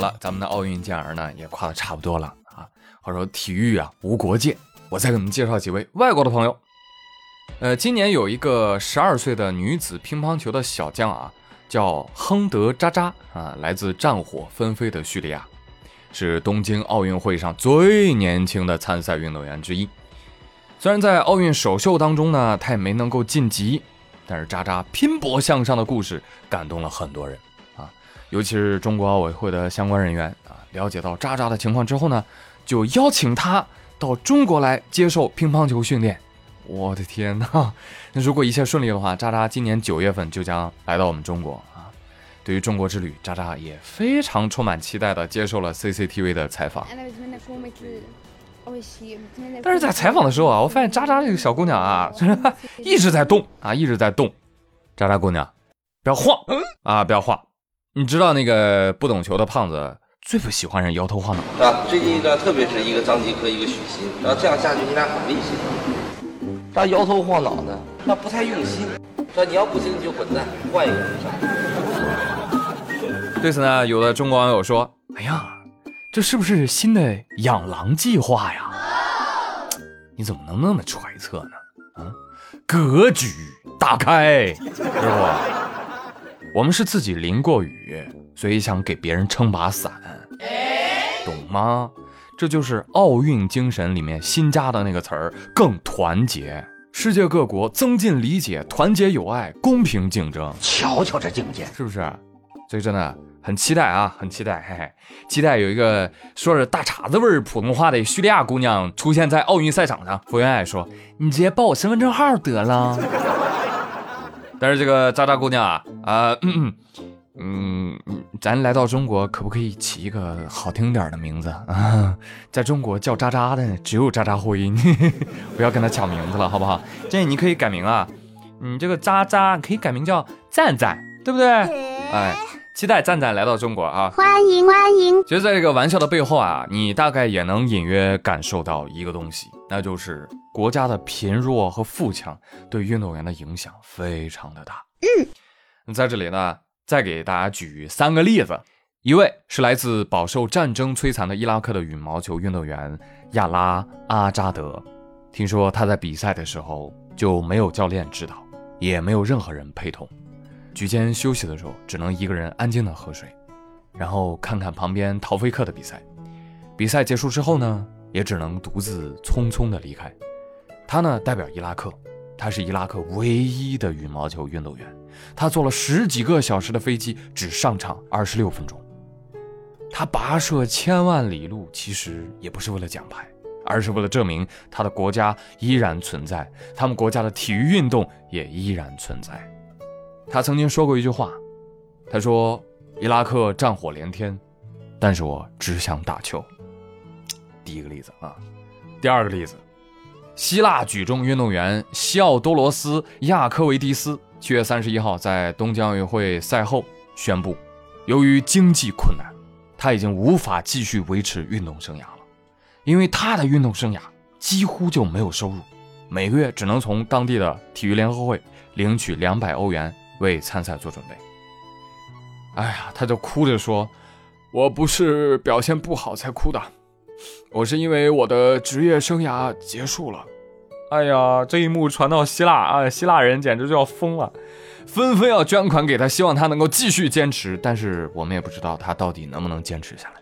好了，咱们的奥运健儿呢也夸的差不多了啊。话说体育啊无国界，我再给你们介绍几位外国的朋友。呃，今年有一个十二岁的女子乒乓球的小将啊，叫亨德扎扎啊，来自战火纷飞的叙利亚，是东京奥运会上最年轻的参赛运动员之一。虽然在奥运首秀当中呢，他也没能够晋级，但是渣渣拼搏向上的故事感动了很多人，尤其是中国奥委会的相关人员啊，了解到渣渣的情况之后呢，就邀请他到中国来接受乒乓球训练。我的天哪！那如果一切顺利的话，渣渣今年九月份就将来到我们中国啊。对于中国之旅，渣渣也非常充满期待的接受了 CCTV 的采访。但是在采访的时候啊，我发现渣渣这个小姑娘啊，一直在动啊，一直在动。渣渣姑娘，不要晃啊，不要晃。你知道那个不懂球的胖子最不喜欢人摇头晃脑啊。最近一段，特别是一个张继科，一个许昕，然后这样下去，你俩很危险。他摇头晃脑的，他不太用心。说你要不行你就滚蛋，换一个。对此呢，有的中国网友说：“哎呀。”这是不是新的养狼计划呀？你怎么能那么揣测呢？啊，格局打开，师傅，我们是自己淋过雨，所以想给别人撑把伞，懂吗？这就是奥运精神里面新加的那个词儿，更团结，世界各国增进理解，团结友爱，公平竞争。瞧瞧这境界，是不是？所以真的。很期待啊，很期待，嘿嘿，期待有一个说着大碴子味儿普通话的叙利亚姑娘出现在奥运赛场上。福原爱说：“你直接报我身份证号得了。”但是这个渣渣姑娘啊，啊，嗯嗯，咱来到中国可不可以起一个好听点的名字啊？在中国叫渣渣的只有渣渣辉，不要跟他抢名字了，好不好？建议你可以改名啊，你这个渣渣可以改名叫赞赞，对不对？哎。期待赞赞来到中国啊！欢迎欢迎！其实，在这个玩笑的背后啊，你大概也能隐约感受到一个东西，那就是国家的贫弱和富强对运动员的影响非常的大。嗯，在这里呢，再给大家举三个例子。一位是来自饱受战争摧残的伊拉克的羽毛球运动员亚拉阿扎德，听说他在比赛的时候就没有教练指导，也没有任何人陪同。局间休息的时候，只能一个人安静的喝水，然后看看旁边陶菲克的比赛。比赛结束之后呢，也只能独自匆匆的离开。他呢，代表伊拉克，他是伊拉克唯一的羽毛球运动员。他坐了十几个小时的飞机，只上场二十六分钟。他跋涉千万里路，其实也不是为了奖牌，而是为了证明他的国家依然存在，他们国家的体育运动也依然存在。他曾经说过一句话，他说：“伊拉克战火连天，但是我只想打球。”第一个例子啊，第二个例子，希腊举重运动员西奥多罗斯·亚科维迪斯七月三十一号在东京奥运会赛后宣布，由于经济困难，他已经无法继续维持运动生涯了，因为他的运动生涯几乎就没有收入，每个月只能从当地的体育联合会领取两百欧元。为参赛做准备。哎呀，他就哭着说：“我不是表现不好才哭的，我是因为我的职业生涯结束了。”哎呀，这一幕传到希腊啊，希腊人简直就要疯了，纷纷要捐款给他，希望他能够继续坚持。但是我们也不知道他到底能不能坚持下来。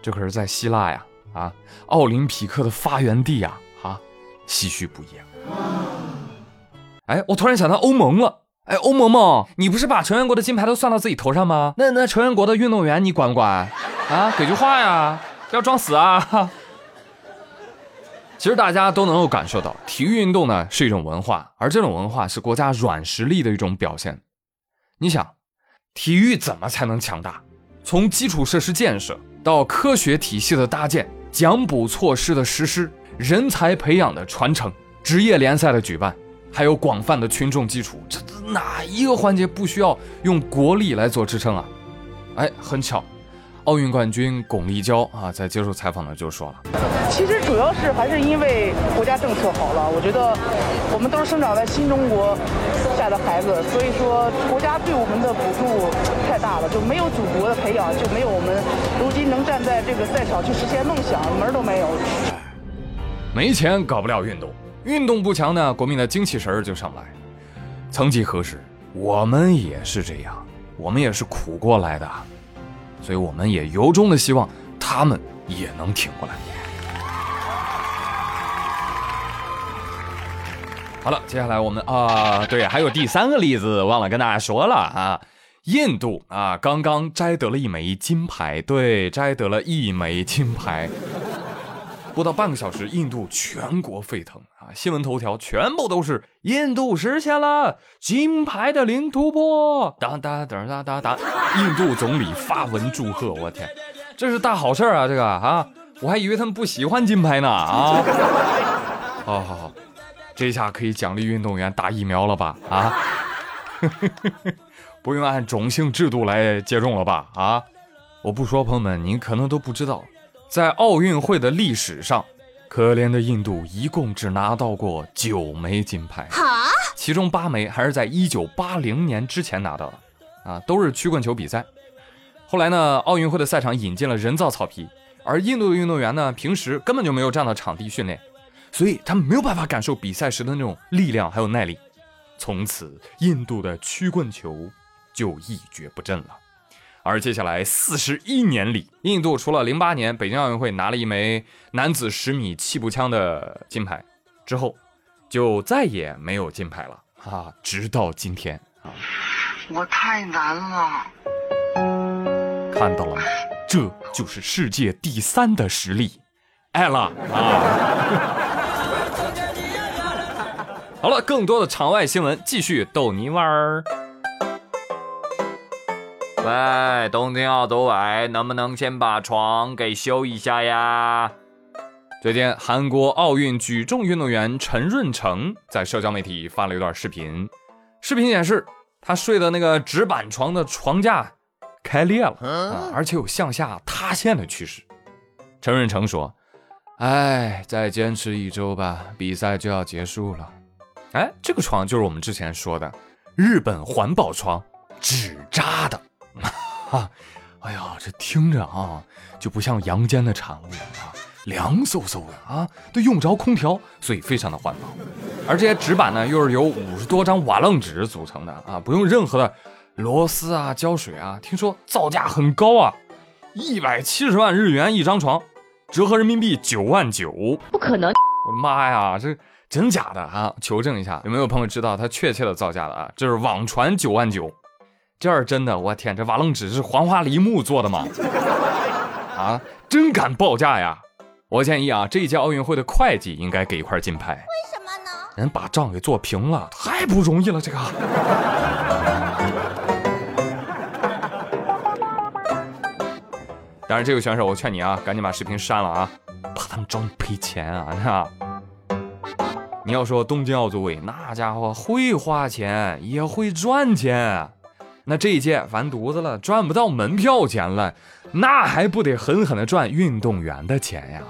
这可是在希腊呀，啊，奥林匹克的发源地呀，啊，唏嘘不已。哎，我突然想到欧盟了。哎，欧萌萌，你不是把成员国的金牌都算到自己头上吗？那那成员国的运动员你管不管啊？给句话呀，不要装死啊！其实大家都能够感受到，体育运动呢是一种文化，而这种文化是国家软实力的一种表现。你想，体育怎么才能强大？从基础设施建设到科学体系的搭建、奖补措施的实施、人才培养的传承、职业联赛的举办。还有广泛的群众基础，这哪一个环节不需要用国力来做支撑啊？哎，很巧，奥运冠军巩立姣啊，在接受采访的就说了，其实主要是还是因为国家政策好了。我觉得我们都是生长在新中国下的孩子，所以说国家对我们的补助太大了，就没有祖国的培养，就没有我们如今能站在这个赛场去实现梦想，门都没有。没钱搞不了运动，运动不强呢，国民的精气神儿就上不来。曾几何时，我们也是这样，我们也是苦过来的，所以我们也由衷的希望他们也能挺过来。好了，接下来我们啊，对，还有第三个例子忘了跟大家说了啊，印度啊，刚刚摘得了一枚金牌，对，摘得了一枚金牌。不到半个小时，印度全国沸腾啊！新闻头条全部都是印度实现了金牌的零突破，哒哒哒哒哒哒！印度总理发文祝贺，我天，这是大好事啊！这个啊，我还以为他们不喜欢金牌呢啊！好好好，这下可以奖励运动员打疫苗了吧？啊，不用按种姓制度来接种了吧？啊，我不说，朋友们，您可能都不知道。在奥运会的历史上，可怜的印度一共只拿到过九枚金牌，其中八枚还是在一九八零年之前拿到的，啊，都是曲棍球比赛。后来呢，奥运会的赛场引进了人造草皮，而印度的运动员呢，平时根本就没有这样的场地训练，所以他们没有办法感受比赛时的那种力量还有耐力。从此，印度的曲棍球就一蹶不振了。而接下来四十一年里，印度除了零八年北京奥运会拿了一枚男子十米气步枪的金牌之后，就再也没有金牌了啊！直到今天啊，我太难了。看到了吗？这就是世界第三的实力，爱了啊！好了，更多的场外新闻继续逗你玩儿。喂，东京奥组委，能不能先把床给修一下呀？最近，韩国奥运举重运动员陈润成在社交媒体发了一段视频，视频显示他睡的那个纸板床的床架开裂了啊，而且有向下塌陷的趋势。陈润成说：“哎，再坚持一周吧，比赛就要结束了。”哎，这个床就是我们之前说的日本环保床，纸扎的。哈，哎呀，这听着啊，就不像阳间的产物啊，凉飕飕的啊，都用不着空调，所以非常的环保。而这些纸板呢，又是由五十多张瓦楞纸组成的啊，不用任何的螺丝啊、胶水啊。听说造价很高啊，一百七十万日元一张床，折合人民币九万九。不可能！我的妈呀，这真假的啊？求证一下，有没有朋友知道它确切的造价的啊？这是网传九万九。这是真的，我天，这瓦楞纸是黄花梨木做的吗？啊，真敢报价呀！我建议啊，这一届奥运会的会计应该给一块金牌。为什么呢？人把账给做平了，太不容易了，这个。当然，这位选手，我劝你啊，赶紧把视频删了啊，怕他们找你赔钱啊！你要说东京奥组委那家伙会花钱，也会赚钱。那这一届完犊子了，赚不到门票钱了，那还不得狠狠的赚运动员的钱呀？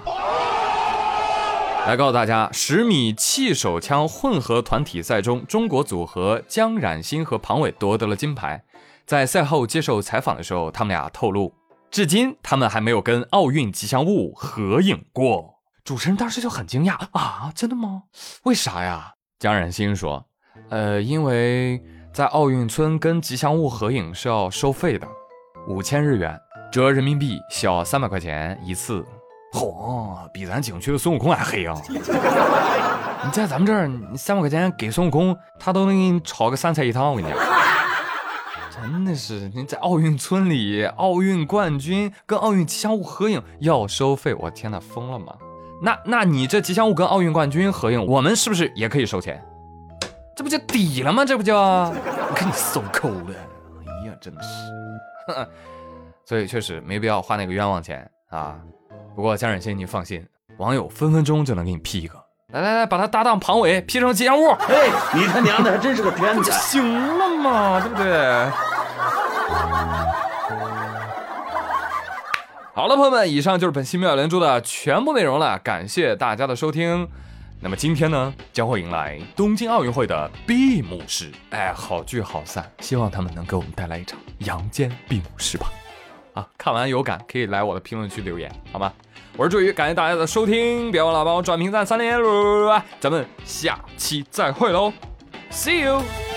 来告诉大家，十米气手枪混合团体赛中，中国组合江冉欣和庞伟夺得了金牌。在赛后接受采访的时候，他们俩透露，至今他们还没有跟奥运吉祥物合影过。主持人当时就很惊讶啊，真的吗？为啥呀？江冉欣说，呃，因为。在奥运村跟吉祥物合影是要收费的，五千日元，折人民币小三百块钱一次。嚯，比咱景区的孙悟空还黑啊！你在咱们这儿，你三百块钱给孙悟空，他都能给你炒个三菜一汤。我跟你讲，真的是你在奥运村里，奥运冠军跟奥运吉祥物合影要收费，我天哪，疯了吗？那那你这吉祥物跟奥运冠军合影，我们是不是也可以收钱？这不就抵了吗？这不就 给你收抠了？哎呀，真的是，所以确实没必要花那个冤枉钱啊。不过江冉心，你放心，网友分分钟就能给你 P 一个。来来来，把他搭档庞伟 P 成吉祥物。哎，你他娘的还真是个天才！行了嘛，对不对？好了，朋友们，以上就是本期妙连珠的全部内容了，感谢大家的收听。那么今天呢，将会迎来东京奥运会的闭幕式，哎，好聚好散，希望他们能给我们带来一场阳间闭幕式吧。啊，看完有感可以来我的评论区留言，好吗？我是朱宇，感谢大家的收听，别忘了帮我转评赞三连，咱们下期再会喽，See you。